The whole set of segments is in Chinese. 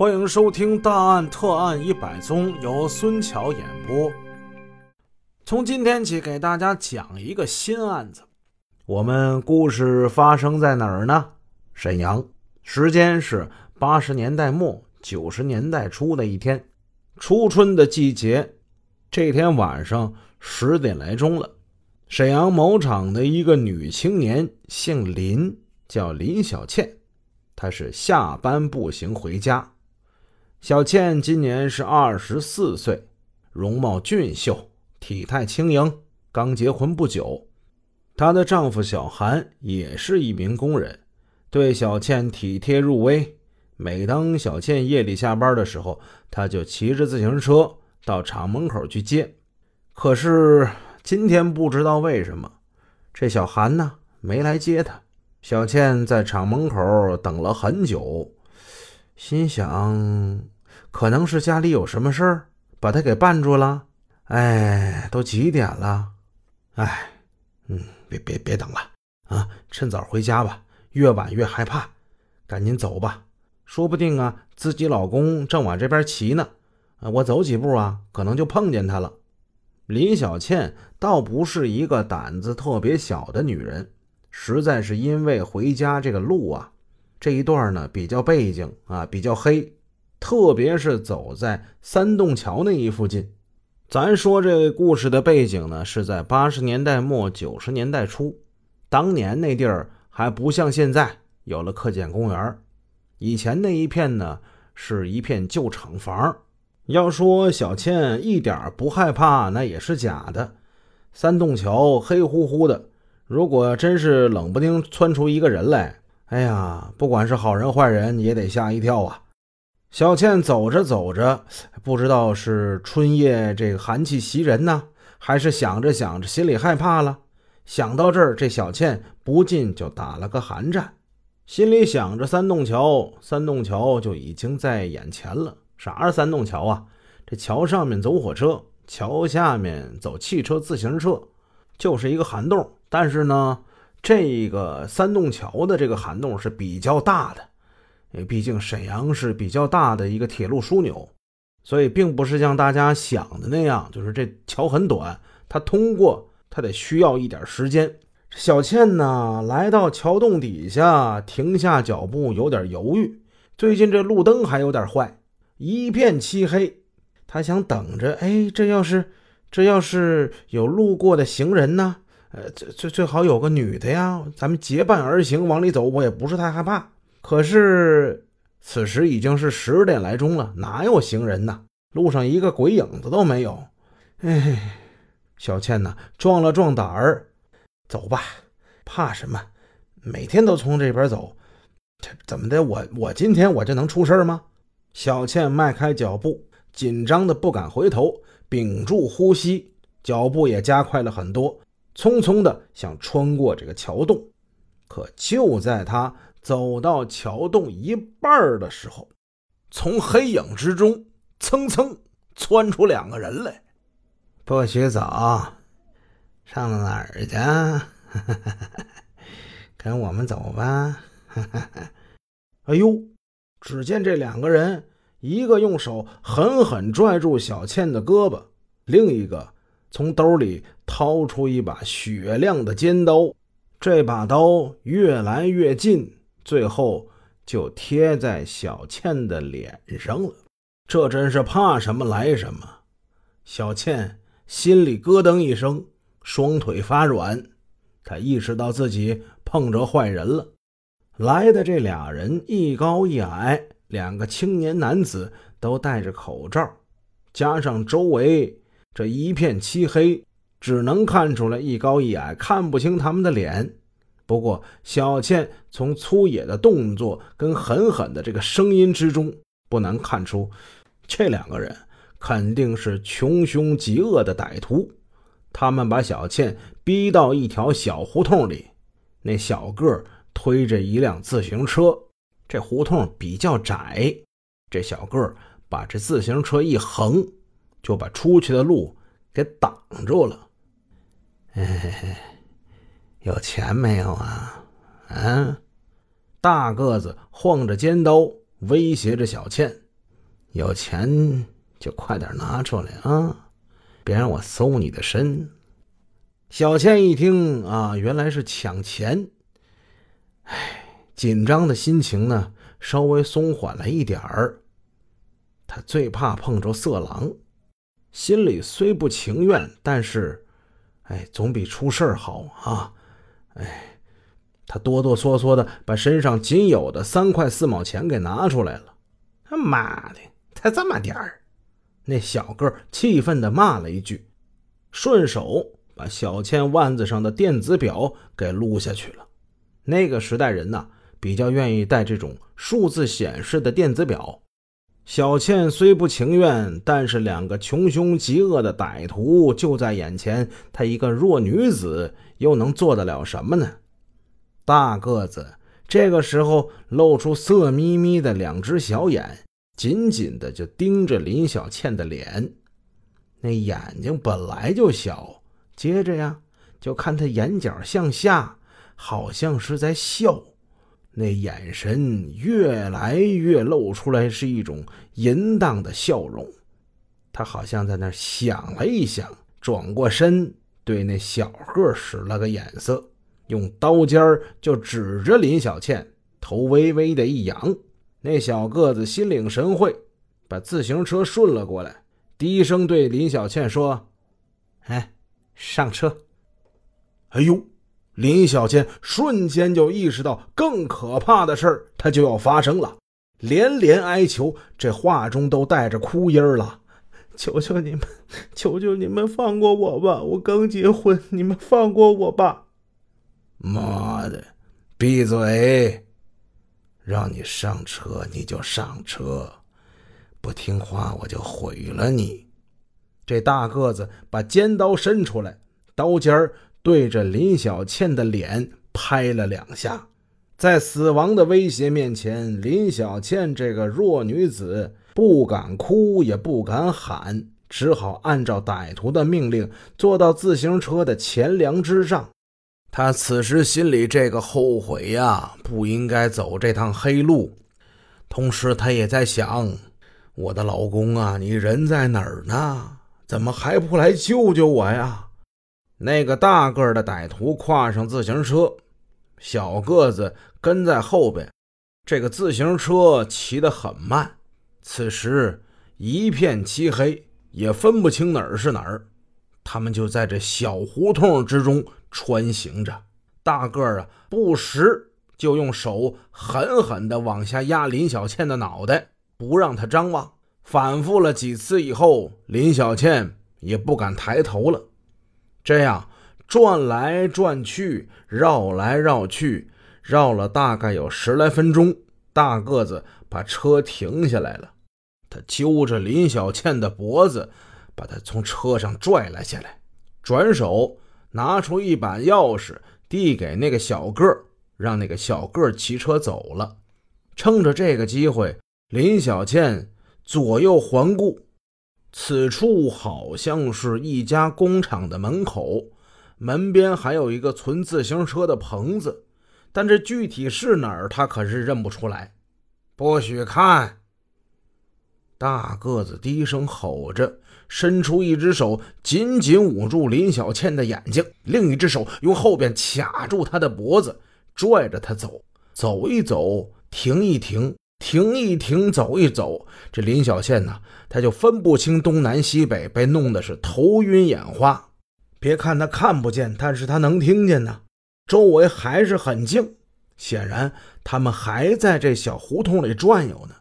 欢迎收听《大案特案一百宗》，由孙桥演播。从今天起，给大家讲一个新案子。我们故事发生在哪儿呢？沈阳，时间是八十年代末九十年代初的一天，初春的季节。这天晚上十点来钟了，沈阳某厂的一个女青年，姓林，叫林小倩，她是下班步行回家。小倩今年是二十四岁，容貌俊秀，体态轻盈，刚结婚不久。她的丈夫小韩也是一名工人，对小倩体贴入微。每当小倩夜里下班的时候，他就骑着自行车到厂门口去接。可是今天不知道为什么，这小韩呢没来接她。小倩在厂门口等了很久。心想，可能是家里有什么事儿，把他给绊住了。哎，都几点了？哎，嗯，别别别等了啊，趁早回家吧，越晚越害怕。赶紧走吧，说不定啊，自己老公正往这边骑呢。啊，我走几步啊，可能就碰见他了。林小倩倒不是一个胆子特别小的女人，实在是因为回家这个路啊。这一段呢比较背景啊，比较黑，特别是走在三洞桥那一附近。咱说这故事的背景呢，是在八十年代末九十年代初，当年那地儿还不像现在有了客检公园，以前那一片呢是一片旧厂房。要说小倩一点不害怕，那也是假的。三洞桥黑乎乎的，如果真是冷不丁窜出一个人来。哎呀，不管是好人坏人，也得吓一跳啊！小倩走着走着，不知道是春夜这个寒气袭人呢，还是想着想着心里害怕了。想到这儿，这小倩不禁就打了个寒战，心里想着三洞桥，三洞桥就已经在眼前了。啥是三洞桥啊？这桥上面走火车，桥下面走汽车、自行车，就是一个涵洞。但是呢。这个三洞桥的这个涵洞是比较大的，因为毕竟沈阳是比较大的一个铁路枢纽，所以并不是像大家想的那样，就是这桥很短，它通过它得需要一点时间。小倩呢，来到桥洞底下，停下脚步，有点犹豫。最近这路灯还有点坏，一片漆黑。她想等着，哎，这要是这要是有路过的行人呢？呃，最最最好有个女的呀，咱们结伴而行往里走，我也不是太害怕。可是此时已经是十点来钟了，哪有行人呢？路上一个鬼影子都没有。哎，小倩呢，壮了壮胆儿，走吧，怕什么？每天都从这边走，这怎么的？我我今天我就能出事吗？小倩迈开脚步，紧张的不敢回头，屏住呼吸，脚步也加快了很多。匆匆的想穿过这个桥洞，可就在他走到桥洞一半的时候，从黑影之中蹭蹭窜出两个人来。不许走，上哪儿去？跟我们走吧。哎呦！只见这两个人，一个用手狠狠拽住小倩的胳膊，另一个。从兜里掏出一把雪亮的尖刀，这把刀越来越近，最后就贴在小倩的脸上了。这真是怕什么来什么。小倩心里咯噔一声，双腿发软。她意识到自己碰着坏人了。来的这俩人一高一矮，两个青年男子都戴着口罩，加上周围。这一片漆黑，只能看出来一高一矮，看不清他们的脸。不过，小倩从粗野的动作跟狠狠的这个声音之中，不难看出，这两个人肯定是穷凶极恶的歹徒。他们把小倩逼到一条小胡同里，那小个推着一辆自行车，这胡同比较窄，这小个把这自行车一横。就把出去的路给挡住了。哎，有钱没有啊？嗯，大个子晃着尖刀威胁着小倩。有钱就快点拿出来啊，别让我搜你的身。小倩一听啊，原来是抢钱，哎，紧张的心情呢稍微松缓了一点儿。他最怕碰着色狼，心里虽不情愿，但是，哎，总比出事儿好啊！哎，他哆哆嗦嗦的把身上仅有的三块四毛钱给拿出来了。他妈的，才这么点儿！那小个气愤的骂了一句，顺手把小倩腕子上的电子表给撸下去了。那个时代人呐，比较愿意戴这种数字显示的电子表。小倩虽不情愿，但是两个穷凶极恶的歹徒就在眼前，她一个弱女子又能做得了什么呢？大个子这个时候露出色眯眯的两只小眼，紧紧的就盯着林小倩的脸。那眼睛本来就小，接着呀，就看她眼角向下，好像是在笑。那眼神越来越露出来，是一种淫荡的笑容。他好像在那想了一想，转过身对那小个使了个眼色，用刀尖就指着林小倩，头微微的一扬。那小个子心领神会，把自行车顺了过来，低声对林小倩说：“哎，上车。”哎呦！林小倩瞬间就意识到，更可怕的事儿他就要发生了，连连哀求，这话中都带着哭音了：“求求你们，求求你们放过我吧！我刚结婚，你们放过我吧！”妈的，闭嘴！让你上车你就上车，不听话我就毁了你！这大个子把尖刀伸出来，刀尖儿。对着林小倩的脸拍了两下，在死亡的威胁面前，林小倩这个弱女子不敢哭也不敢喊，只好按照歹徒的命令坐到自行车的前梁之上。她此时心里这个后悔呀，不应该走这趟黑路。同时，她也在想：我的老公啊，你人在哪儿呢？怎么还不来救救我呀？那个大个的歹徒跨上自行车，小个子跟在后边。这个自行车骑得很慢。此时一片漆黑，也分不清哪儿是哪儿。他们就在这小胡同之中穿行着。大个儿啊，不时就用手狠狠地往下压林小倩的脑袋，不让她张望。反复了几次以后，林小倩也不敢抬头了。这样转来转去，绕来绕去，绕了大概有十来分钟，大个子把车停下来了。他揪着林小倩的脖子，把她从车上拽了下来，转手拿出一把钥匙递给那个小个，让那个小个骑车走了。趁着这个机会，林小倩左右环顾。此处好像是一家工厂的门口，门边还有一个存自行车的棚子，但这具体是哪儿，他可是认不出来。不许看！大个子低声吼着，伸出一只手紧紧捂住林小倩的眼睛，另一只手用后边卡住她的脖子，拽着她走，走一走，停一停。停一停，走一走，这林小倩呢，她就分不清东南西北，被弄得是头晕眼花。别看她看不见，但是她能听见呢。周围还是很静，显然他们还在这小胡同里转悠呢。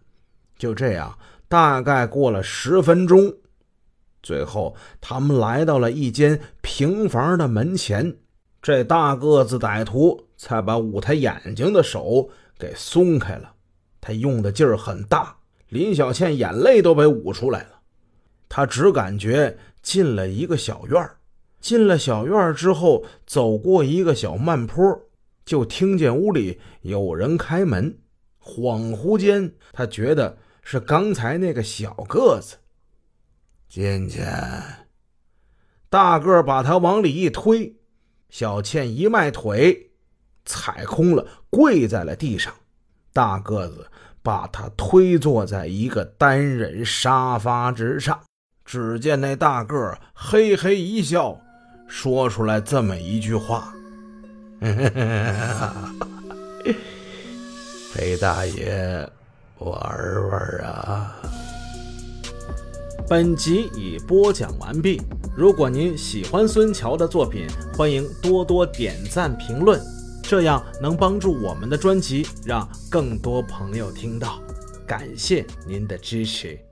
就这样，大概过了十分钟，最后他们来到了一间平房的门前，这大个子歹徒才把捂他眼睛的手给松开了。他用的劲儿很大，林小倩眼泪都被捂出来了。他只感觉进了一个小院儿，进了小院儿之后，走过一个小慢坡，就听见屋里有人开门。恍惚间，他觉得是刚才那个小个子进去。大个把他往里一推，小倩一迈腿，踩空了，跪在了地上。大个子把他推坐在一个单人沙发之上。只见那大个嘿嘿一笑，说出来这么一句话：“嘿嘿嘿裴大爷，玩玩啊！”本集已播讲完毕。如果您喜欢孙桥的作品，欢迎多多点赞评论，这样能帮助我们的专辑让更多朋友听到。感谢您的支持。